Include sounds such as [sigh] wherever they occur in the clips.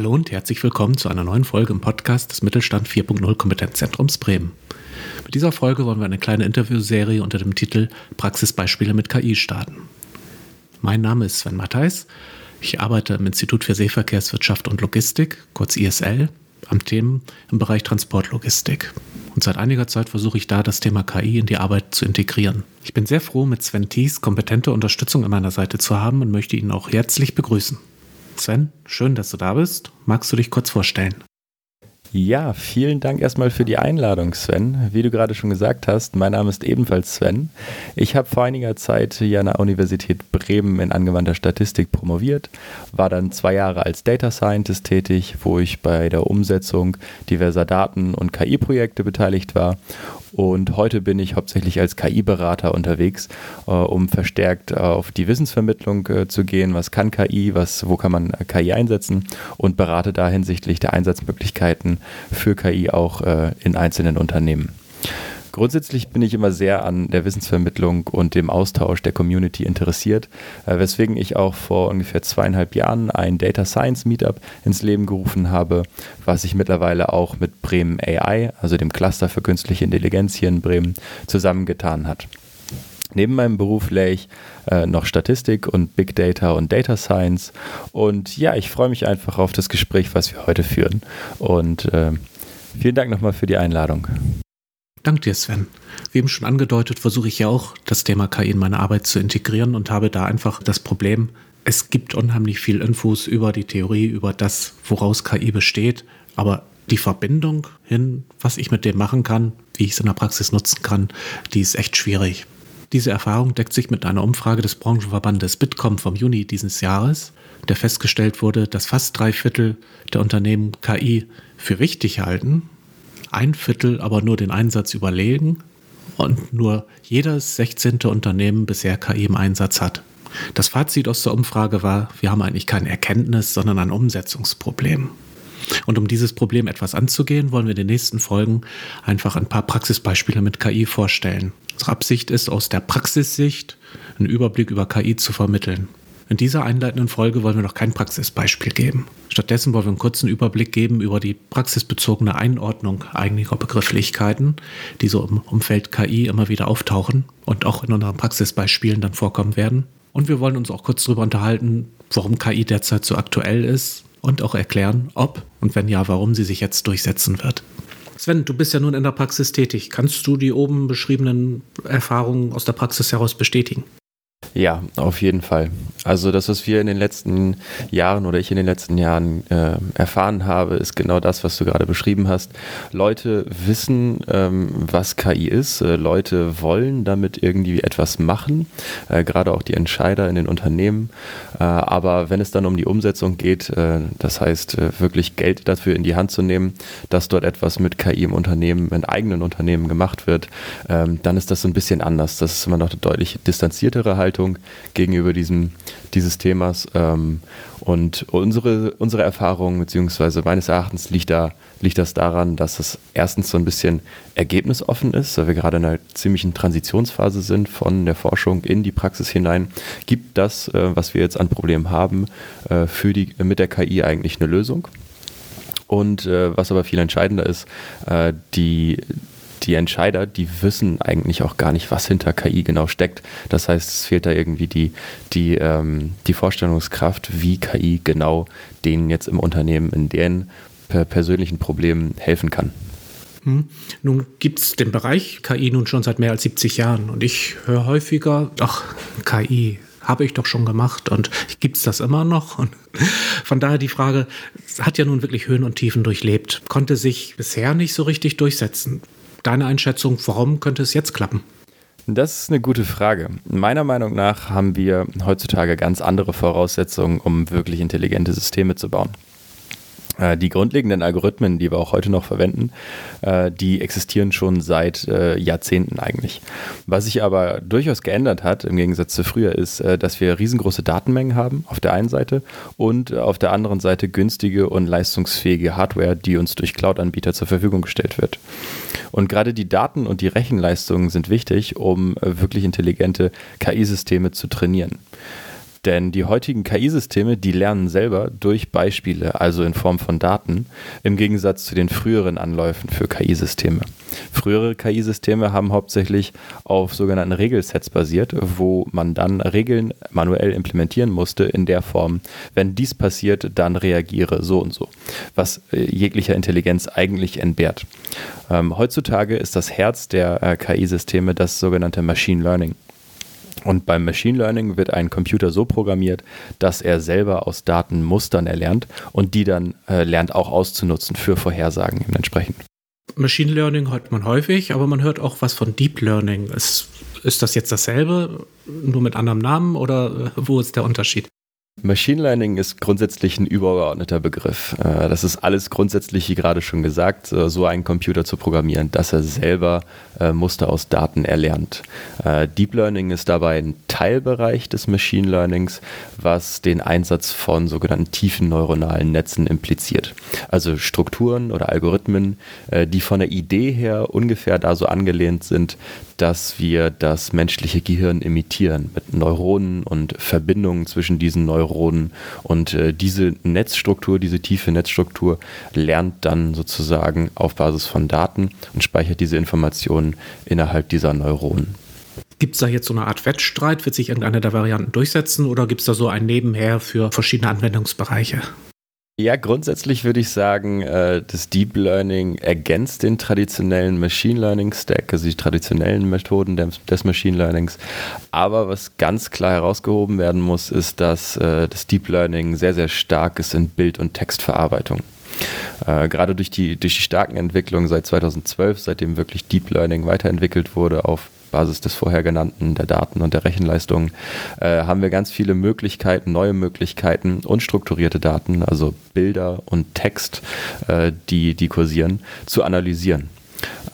Hallo und herzlich willkommen zu einer neuen Folge im Podcast des Mittelstand 4.0 Kompetenzzentrums Bremen. Mit dieser Folge wollen wir eine kleine Interviewserie unter dem Titel Praxisbeispiele mit KI starten. Mein Name ist Sven Mattheis. Ich arbeite im Institut für Seeverkehrswirtschaft und Logistik, kurz ISL, am Themen im Bereich Transportlogistik. Und seit einiger Zeit versuche ich da, das Thema KI in die Arbeit zu integrieren. Ich bin sehr froh, mit Sven Thies kompetente Unterstützung an meiner Seite zu haben und möchte ihn auch herzlich begrüßen. Sven, schön, dass du da bist. Magst du dich kurz vorstellen? Ja, vielen Dank erstmal für die Einladung, Sven. Wie du gerade schon gesagt hast, mein Name ist ebenfalls Sven. Ich habe vor einiger Zeit hier an der Universität Bremen in angewandter Statistik promoviert, war dann zwei Jahre als Data Scientist tätig, wo ich bei der Umsetzung diverser Daten- und KI-Projekte beteiligt war und heute bin ich hauptsächlich als KI-Berater unterwegs, äh, um verstärkt äh, auf die Wissensvermittlung äh, zu gehen. Was kann KI? Was, wo kann man KI einsetzen? Und berate da hinsichtlich der Einsatzmöglichkeiten für KI auch äh, in einzelnen Unternehmen. Grundsätzlich bin ich immer sehr an der Wissensvermittlung und dem Austausch der Community interessiert, äh, weswegen ich auch vor ungefähr zweieinhalb Jahren ein Data Science Meetup ins Leben gerufen habe, was sich mittlerweile auch mit Bremen AI, also dem Cluster für künstliche Intelligenz hier in Bremen, zusammengetan hat. Neben meinem Beruf lehre ich äh, noch Statistik und Big Data und Data Science. Und ja, ich freue mich einfach auf das Gespräch, was wir heute führen. Und äh, vielen Dank nochmal für die Einladung. Dank dir, Sven. Wie eben schon angedeutet, versuche ich ja auch, das Thema KI in meine Arbeit zu integrieren und habe da einfach das Problem, es gibt unheimlich viel Infos über die Theorie, über das, woraus KI besteht, aber die Verbindung hin, was ich mit dem machen kann, wie ich es in der Praxis nutzen kann, die ist echt schwierig. Diese Erfahrung deckt sich mit einer Umfrage des Branchenverbandes Bitkom vom Juni dieses Jahres, der festgestellt wurde, dass fast drei Viertel der Unternehmen KI für richtig halten ein Viertel aber nur den Einsatz überlegen und nur jedes 16. Unternehmen bisher KI im Einsatz hat. Das Fazit aus der Umfrage war, wir haben eigentlich kein Erkenntnis, sondern ein Umsetzungsproblem. Und um dieses Problem etwas anzugehen, wollen wir in den nächsten Folgen einfach ein paar Praxisbeispiele mit KI vorstellen. Unsere Absicht ist, aus der Praxissicht einen Überblick über KI zu vermitteln. In dieser einleitenden Folge wollen wir noch kein Praxisbeispiel geben. Stattdessen wollen wir einen kurzen Überblick geben über die praxisbezogene Einordnung einiger Begrifflichkeiten, die so im Umfeld KI immer wieder auftauchen und auch in unseren Praxisbeispielen dann vorkommen werden. Und wir wollen uns auch kurz darüber unterhalten, warum KI derzeit so aktuell ist und auch erklären, ob und wenn ja, warum sie sich jetzt durchsetzen wird. Sven, du bist ja nun in der Praxis tätig. Kannst du die oben beschriebenen Erfahrungen aus der Praxis heraus bestätigen? Ja, auf jeden Fall. Also das, was wir in den letzten Jahren oder ich in den letzten Jahren äh, erfahren habe, ist genau das, was du gerade beschrieben hast. Leute wissen, ähm, was KI ist. Äh, Leute wollen damit irgendwie etwas machen, äh, gerade auch die Entscheider in den Unternehmen. Äh, aber wenn es dann um die Umsetzung geht, äh, das heißt äh, wirklich Geld dafür in die Hand zu nehmen, dass dort etwas mit KI im Unternehmen, in eigenen Unternehmen gemacht wird, ähm, dann ist das so ein bisschen anders. Das ist immer noch eine deutlich distanziertere Haltung Haltung gegenüber diesem, dieses Themas. Ähm, und unsere, unsere Erfahrung, beziehungsweise meines Erachtens liegt, da, liegt das daran, dass es erstens so ein bisschen ergebnisoffen ist, weil wir gerade in einer ziemlichen Transitionsphase sind von der Forschung in die Praxis hinein. Gibt das, äh, was wir jetzt an Problemen haben, äh, für die, mit der KI eigentlich eine Lösung? Und äh, was aber viel entscheidender ist, äh, die, die Entscheider, die wissen eigentlich auch gar nicht, was hinter KI genau steckt. Das heißt, es fehlt da irgendwie die, die, ähm, die Vorstellungskraft, wie KI genau denen jetzt im Unternehmen in deren persönlichen Problemen helfen kann. Hm. Nun gibt es den Bereich KI nun schon seit mehr als 70 Jahren und ich höre häufiger, ach, KI, habe ich doch schon gemacht und gibt es das immer noch? Und von daher die Frage, hat ja nun wirklich Höhen und Tiefen durchlebt, konnte sich bisher nicht so richtig durchsetzen deine Einschätzung, warum könnte es jetzt klappen? Das ist eine gute Frage. Meiner Meinung nach haben wir heutzutage ganz andere Voraussetzungen, um wirklich intelligente Systeme zu bauen. Äh, die grundlegenden Algorithmen, die wir auch heute noch verwenden, äh, die existieren schon seit äh, Jahrzehnten eigentlich. Was sich aber durchaus geändert hat, im Gegensatz zu früher, ist, dass wir riesengroße Datenmengen haben auf der einen Seite und auf der anderen Seite günstige und leistungsfähige Hardware, die uns durch Cloud-Anbieter zur Verfügung gestellt wird. Und gerade die Daten und die Rechenleistungen sind wichtig, um wirklich intelligente KI-Systeme zu trainieren. Denn die heutigen KI-Systeme, die lernen selber durch Beispiele, also in Form von Daten, im Gegensatz zu den früheren Anläufen für KI-Systeme. Frühere KI-Systeme haben hauptsächlich auf sogenannten Regelsets basiert, wo man dann Regeln manuell implementieren musste in der Form, wenn dies passiert, dann reagiere so und so, was äh, jeglicher Intelligenz eigentlich entbehrt. Ähm, heutzutage ist das Herz der äh, KI-Systeme das sogenannte Machine Learning. Und beim Machine Learning wird ein Computer so programmiert, dass er selber aus Daten Mustern erlernt und die dann äh, lernt auch auszunutzen für Vorhersagen entsprechend. Machine Learning hört man häufig, aber man hört auch was von Deep Learning. Ist, ist das jetzt dasselbe, nur mit anderem Namen oder äh, wo ist der Unterschied? Machine Learning ist grundsätzlich ein übergeordneter Begriff. Äh, das ist alles grundsätzlich, wie gerade schon gesagt, äh, so einen Computer zu programmieren, dass er selber äh, Muster aus Daten erlernt. Deep Learning ist dabei ein Teilbereich des Machine Learnings, was den Einsatz von sogenannten tiefen neuronalen Netzen impliziert. Also Strukturen oder Algorithmen, die von der Idee her ungefähr da so angelehnt sind, dass wir das menschliche Gehirn imitieren mit Neuronen und Verbindungen zwischen diesen Neuronen. Und äh, diese Netzstruktur, diese tiefe Netzstruktur lernt dann sozusagen auf Basis von Daten und speichert diese Informationen innerhalb dieser Neuronen. Gibt es da jetzt so eine Art Wettstreit? Wird sich irgendeine der Varianten durchsetzen oder gibt es da so ein Nebenher für verschiedene Anwendungsbereiche? Ja, grundsätzlich würde ich sagen, äh, das Deep Learning ergänzt den traditionellen Machine Learning Stack, also die traditionellen Methoden des Machine Learnings. Aber was ganz klar herausgehoben werden muss, ist, dass äh, das Deep Learning sehr, sehr stark ist in Bild- und Textverarbeitung. Äh, gerade durch die, durch die starken Entwicklungen seit 2012, seitdem wirklich Deep Learning weiterentwickelt wurde auf Basis des vorher genannten, der Daten und der Rechenleistung, äh, haben wir ganz viele Möglichkeiten, neue Möglichkeiten, unstrukturierte Daten, also Bilder und Text, äh, die, die kursieren, zu analysieren.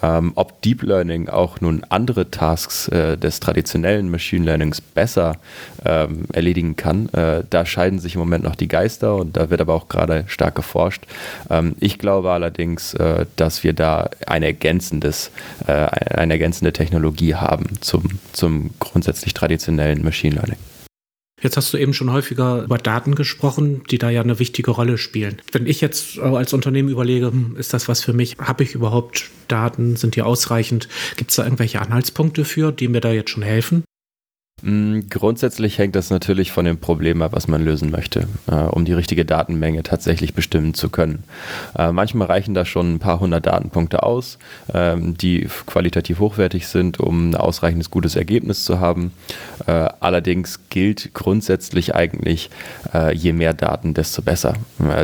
Ähm, ob Deep Learning auch nun andere Tasks äh, des traditionellen Machine Learnings besser ähm, erledigen kann, äh, da scheiden sich im Moment noch die Geister und da wird aber auch gerade stark geforscht. Ähm, ich glaube allerdings, äh, dass wir da ein ergänzendes, äh, eine ergänzende Technologie haben zum, zum grundsätzlich traditionellen Machine Learning. Jetzt hast du eben schon häufiger über Daten gesprochen, die da ja eine wichtige Rolle spielen. Wenn ich jetzt als Unternehmen überlege, hm, ist das was für mich? Habe ich überhaupt Daten? Sind die ausreichend? Gibt es da irgendwelche Anhaltspunkte für, die mir da jetzt schon helfen? Mm, grundsätzlich hängt das natürlich von dem Problem ab, was man lösen möchte, äh, um die richtige Datenmenge tatsächlich bestimmen zu können. Äh, manchmal reichen da schon ein paar hundert Datenpunkte aus, äh, die qualitativ hochwertig sind, um ein ausreichendes gutes Ergebnis zu haben. Äh, allerdings gilt grundsätzlich eigentlich, je mehr Daten, desto besser.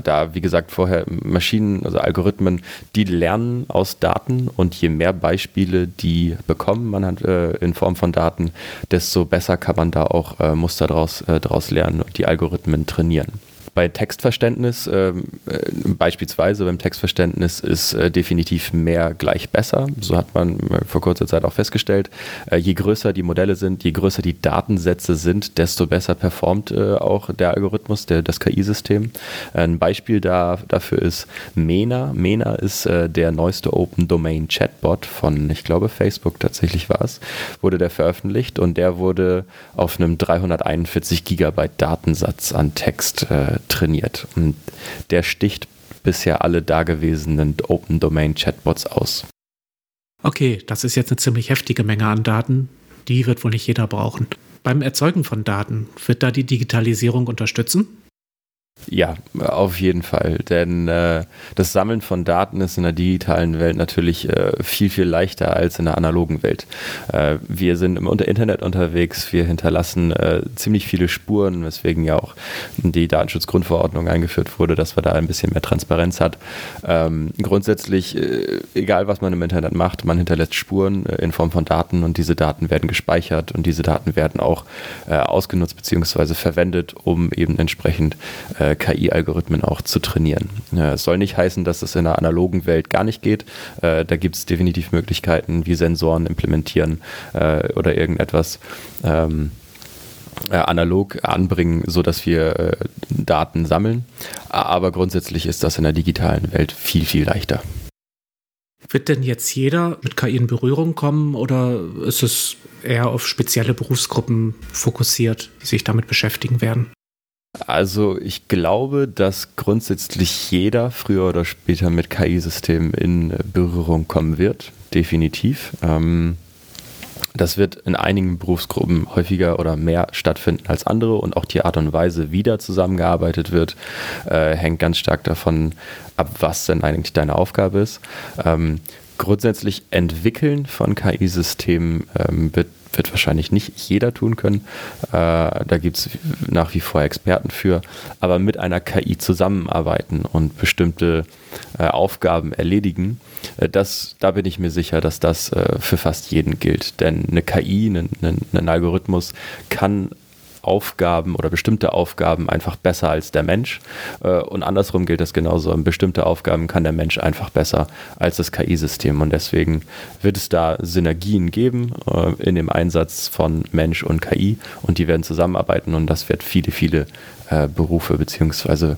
Da, wie gesagt, vorher Maschinen, also Algorithmen, die lernen aus Daten und je mehr Beispiele die bekommen man hat in Form von Daten, desto besser besser kann man da auch äh, Muster draus, äh, draus lernen und die Algorithmen trainieren. Bei Textverständnis, ähm, äh, beispielsweise beim Textverständnis, ist äh, definitiv mehr gleich besser. So hat man äh, vor kurzer Zeit auch festgestellt. Äh, je größer die Modelle sind, je größer die Datensätze sind, desto besser performt äh, auch der Algorithmus, der, das KI-System. Ein Beispiel da, dafür ist Mena. Mena ist äh, der neueste Open Domain Chatbot von, ich glaube, Facebook tatsächlich war es, wurde der veröffentlicht und der wurde auf einem 341 Gigabyte Datensatz an Text äh, trainiert. Und der sticht bisher alle dagewesenen Open Domain Chatbots aus. Okay, das ist jetzt eine ziemlich heftige Menge an Daten. Die wird wohl nicht jeder brauchen. Beim Erzeugen von Daten, wird da die Digitalisierung unterstützen? Ja, auf jeden Fall. Denn äh, das Sammeln von Daten ist in der digitalen Welt natürlich äh, viel, viel leichter als in der analogen Welt. Äh, wir sind im Internet unterwegs, wir hinterlassen äh, ziemlich viele Spuren, weswegen ja auch die Datenschutzgrundverordnung eingeführt wurde, dass man da ein bisschen mehr Transparenz hat. Ähm, grundsätzlich, äh, egal was man im Internet macht, man hinterlässt Spuren äh, in Form von Daten und diese Daten werden gespeichert und diese Daten werden auch ausgenutzt bzw. verwendet, um eben entsprechend äh, KI-Algorithmen auch zu trainieren. Es soll nicht heißen, dass es in der analogen Welt gar nicht geht. Äh, da gibt es definitiv Möglichkeiten, wie Sensoren implementieren äh, oder irgendetwas. Ähm, äh, analog anbringen, sodass wir äh, Daten sammeln. Aber grundsätzlich ist das in der digitalen Welt viel, viel leichter. Wird denn jetzt jeder mit KI in Berührung kommen oder ist es eher auf spezielle Berufsgruppen fokussiert, die sich damit beschäftigen werden? Also ich glaube, dass grundsätzlich jeder früher oder später mit KI-Systemen in Berührung kommen wird, definitiv. Ähm, das wird in einigen Berufsgruppen häufiger oder mehr stattfinden als andere und auch die Art und Weise, wie da zusammengearbeitet wird, äh, hängt ganz stark davon ab, was denn eigentlich deine Aufgabe ist. Ähm, grundsätzlich entwickeln von KI-Systemen ähm, wird wird wahrscheinlich nicht jeder tun können. Äh, da gibt es nach wie vor Experten für. Aber mit einer KI zusammenarbeiten und bestimmte äh, Aufgaben erledigen, äh, das, da bin ich mir sicher, dass das für fast jeden gilt. Denn eine KI, ein, ein Algorithmus kann Aufgaben oder bestimmte Aufgaben einfach besser als der Mensch. Äh, und andersrum gilt das genauso. Bestimmte Aufgaben kann der Mensch einfach besser als das KI-System. Und deswegen wird es da Synergien geben äh, in dem Einsatz von Mensch und KI. Und die werden zusammenarbeiten und das wird viele, viele äh, Berufe bzw.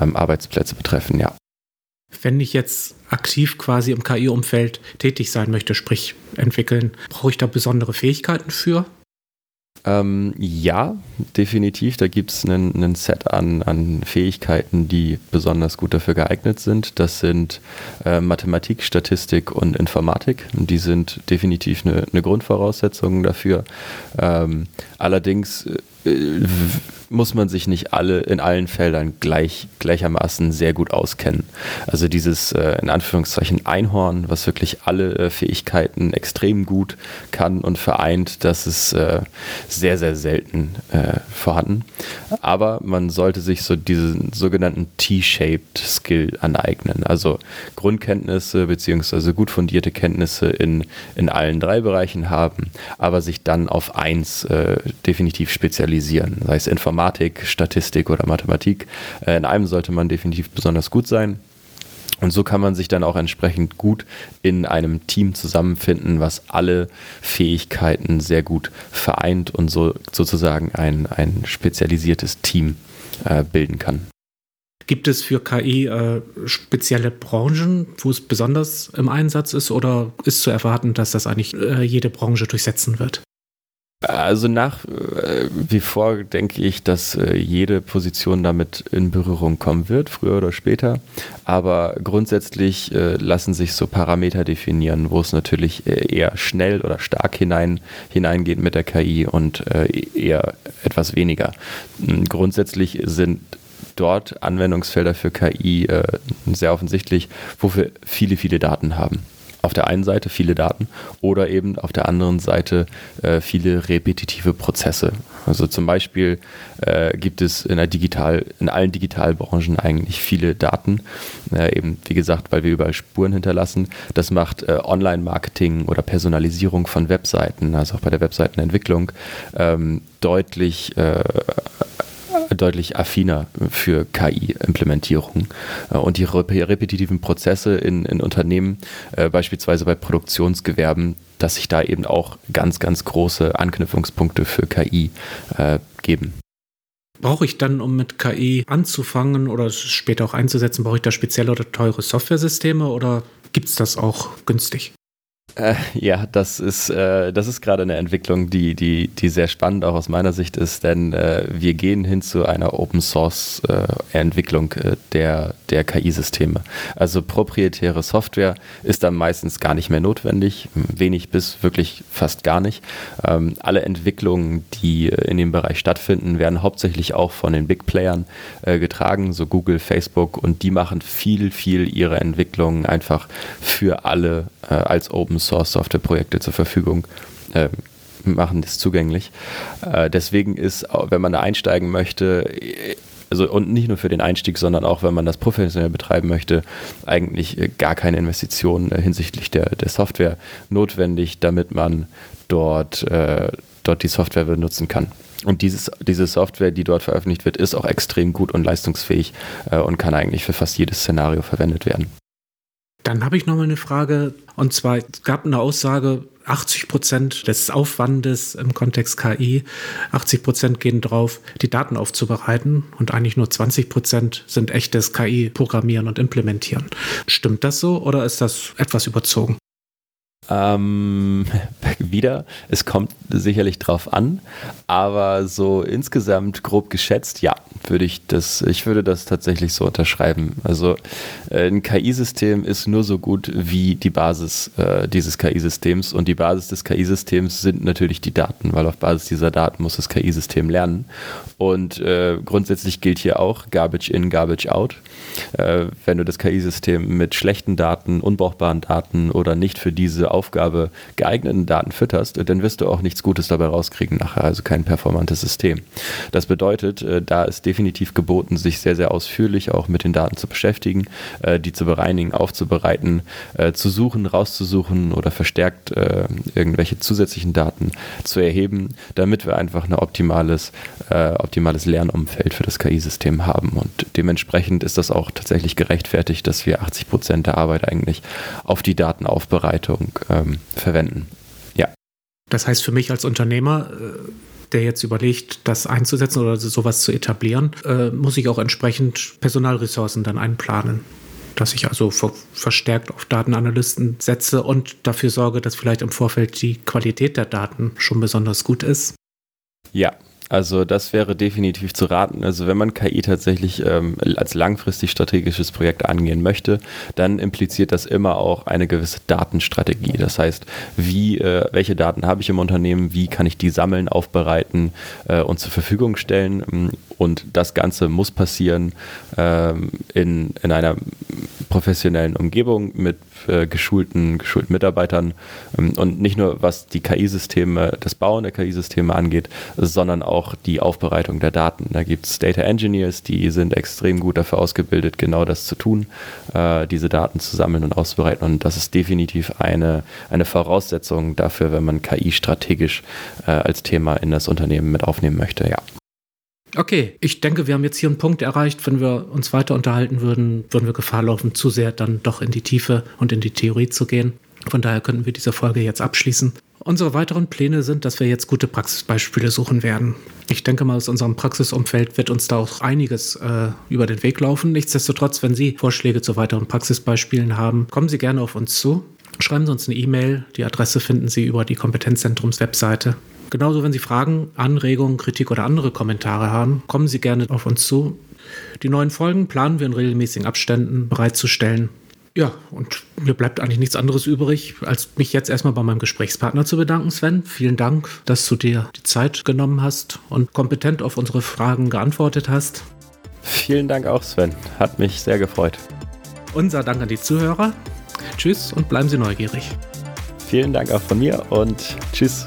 Ähm, Arbeitsplätze betreffen, ja. Wenn ich jetzt aktiv quasi im KI-Umfeld tätig sein möchte, sprich entwickeln, brauche ich da besondere Fähigkeiten für? Ähm, ja, definitiv. Da gibt es ein Set an, an Fähigkeiten, die besonders gut dafür geeignet sind. Das sind äh, Mathematik, Statistik und Informatik. Die sind definitiv eine, eine Grundvoraussetzung dafür. Ähm, allerdings äh, muss man sich nicht alle in allen Feldern gleich, gleichermaßen sehr gut auskennen. Also dieses äh, in Anführungszeichen Einhorn, was wirklich alle äh, Fähigkeiten extrem gut kann und vereint, das ist äh, sehr, sehr selten äh, vorhanden. Aber man sollte sich so diesen sogenannten T-shaped Skill aneignen. Also Grundkenntnisse bzw. gut fundierte Kenntnisse in, in allen drei Bereichen haben, aber sich dann auf eins äh, definitiv spezialisieren, sei es Informatik, Informatik, Statistik oder Mathematik. Äh, in einem sollte man definitiv besonders gut sein. Und so kann man sich dann auch entsprechend gut in einem Team zusammenfinden, was alle Fähigkeiten sehr gut vereint und so sozusagen ein, ein spezialisiertes Team äh, bilden kann. Gibt es für KI äh, spezielle Branchen, wo es besonders im Einsatz ist, oder ist zu erwarten, dass das eigentlich äh, jede Branche durchsetzen wird? Also nach äh, wie vor denke ich, dass äh, jede Position damit in Berührung kommen wird, früher oder später. Aber grundsätzlich äh, lassen sich so Parameter definieren, wo es natürlich eher schnell oder stark hinein, hineingeht mit der KI und eher etwas weniger. Hm, grundsätzlich sind dort Anwendungsfelder für KI sehr offensichtlich, wo wir viele, viele Daten haben auf der einen Seite viele Daten oder eben auf der anderen Seite äh, viele repetitive Prozesse. Also zum Beispiel äh, gibt es in, der Digital, in allen Digitalbranchen eigentlich viele Daten, äh, eben wie gesagt, weil wir überall Spuren hinterlassen. Das macht äh, Online-Marketing oder Personalisierung von Webseiten, also auch bei der Webseitenentwicklung, ähm, deutlich äh, deutlich affiner für KI-Implementierung. Äh, und die repetitiven Prozesse in, in Unternehmen, äh, beispielsweise bei Produktionsgewerben, dass sich da eben auch ganz, ganz große Anknüpfungspunkte für KI äh, geben. Brauche ich dann, um mit KI anzufangen oder später auch einzusetzen, brauche ich da spezielle oder teure Softwaresysteme oder gibt es das auch günstig? Äh, ja, das ist, äh, ist gerade eine Entwicklung, die, die, die sehr spannend auch aus meiner Sicht ist, denn äh, wir gehen hin zu einer Open Source äh, Entwicklung äh, der, der KI-Systeme. Also proprietäre Software ist dann meistens gar nicht mehr notwendig, wenig bis wirklich fast gar nicht. Ähm, alle Entwicklungen, die äh, in dem Bereich stattfinden, werden hauptsächlich auch von den Big Playern getragen, so Google, Facebook, und die machen viel, viel ihre Entwicklungen einfach für alle als Open Source Softwareprojekte zur Verfügung. Äh, machen das zugänglich. Äh, deswegen ist, wenn man da einsteigen möchte, also und nicht nur für den Einstieg, sondern auch wenn man das professionell betreiben möchte, eigentlich gar keine Investitionen äh, hinsichtlich der, der Software notwendig, damit man dort, äh, dort die Software benutzen kann. Und dieses, diese Software, die dort veröffentlicht wird, ist auch extrem gut und leistungsfähig äh, und kann eigentlich für fast jedes Szenario verwendet werden. Dann habe ich noch mal eine Frage. Und zwar, es gab eine Aussage 80 Prozent des Aufwandes im Kontext KI, 80 Prozent gehen drauf, die Daten aufzubereiten und eigentlich nur 20 Prozent sind echtes KI-Programmieren und Implementieren. Stimmt das so oder ist das etwas überzogen? Ähm, [laughs] wieder, es kommt sicherlich drauf an, aber so insgesamt grob geschätzt, ja, würde ich das, ich würde das tatsächlich so unterschreiben. Also äh, ein KI-System ist nur so gut wie die Basis äh, dieses KI-Systems und die Basis des KI-Systems sind natürlich die Daten, weil auf Basis dieser Daten muss das KI-System lernen. Und äh, grundsätzlich gilt hier auch Garbage in, Garbage out. Äh, wenn du das KI-System mit schlechten Daten, unbrauchbaren Daten oder nicht für diese Aufgabe geeigneten Daten fütterst, dann wirst du auch nichts Gutes dabei rauskriegen nachher, also kein performantes System. Das bedeutet, äh, da ist definitiv geboten, sich sehr, sehr ausführlich auch mit den Daten zu beschäftigen, äh, die zu bereinigen, aufzubereiten, zu suchen, rauszusuchen oder verstärkt irgendwelche zusätzlichen Daten zu erheben, damit wir einfach ein optimales, optimales Lernumfeld für das KI-System haben. Und dementsprechend ist das auch tatsächlich gerechtfertigt, dass wir 80 Prozent der Arbeit eigentlich auf die Datenaufbereitung ähm, verwenden. Ja. Das heißt für mich als Unternehmer, äh, der jetzt überlegt, das einzusetzen oder sowas zu etablieren, äh, muss ich auch entsprechend Personalressourcen dann einplanen dass ich also verstärkt auf Datenanalysten setze und dafür sorge, dass vielleicht im Vorfeld die Qualität der Daten schon besonders gut ist. Ja, also das wäre definitiv zu raten. Also wenn man KI tatsächlich ähm, als langfristig strategisches Projekt angehen möchte, dann impliziert das immer auch eine gewisse Datenstrategie. Das heißt, wie, äh, welche Daten habe ich im Unternehmen, wie kann ich die sammeln, aufbereiten äh, und zur Verfügung stellen. Und das Ganze muss passieren ähm, in, in einer professionellen Umgebung mit äh, geschulten, geschulten Mitarbeitern ähm, und nicht nur was die KI-Systeme, das Bauen der KI-Systeme angeht, sondern auch die Aufbereitung der Daten. Da gibt es Data Engineers, die sind extrem gut dafür ausgebildet, genau das zu tun, äh, diese Daten zu sammeln und auszubereiten. Und das ist definitiv eine, eine Voraussetzung dafür, wenn man KI strategisch äh, als Thema in das Unternehmen mit aufnehmen möchte, ja. Okay, ich denke, wir haben jetzt hier einen Punkt erreicht. Wenn wir uns weiter unterhalten würden, würden wir Gefahr laufen, zu sehr dann doch in die Tiefe und in die Theorie zu gehen. Von daher könnten wir diese Folge jetzt abschließen. Unsere weiteren Pläne sind, dass wir jetzt gute Praxisbeispiele suchen werden. Ich denke mal, aus unserem Praxisumfeld wird uns da auch einiges äh, über den Weg laufen. Nichtsdestotrotz, wenn Sie Vorschläge zu weiteren Praxisbeispielen haben, kommen Sie gerne auf uns zu. Schreiben Sie uns eine E-Mail. Die Adresse finden Sie über die Kompetenzzentrums-Webseite. Genauso, wenn Sie Fragen, Anregungen, Kritik oder andere Kommentare haben, kommen Sie gerne auf uns zu. Die neuen Folgen planen wir in regelmäßigen Abständen bereitzustellen. Ja, und mir bleibt eigentlich nichts anderes übrig, als mich jetzt erstmal bei meinem Gesprächspartner zu bedanken, Sven. Vielen Dank, dass du dir die Zeit genommen hast und kompetent auf unsere Fragen geantwortet hast. Vielen Dank auch, Sven. Hat mich sehr gefreut. Unser Dank an die Zuhörer. Tschüss und bleiben Sie neugierig. Vielen Dank auch von mir und tschüss.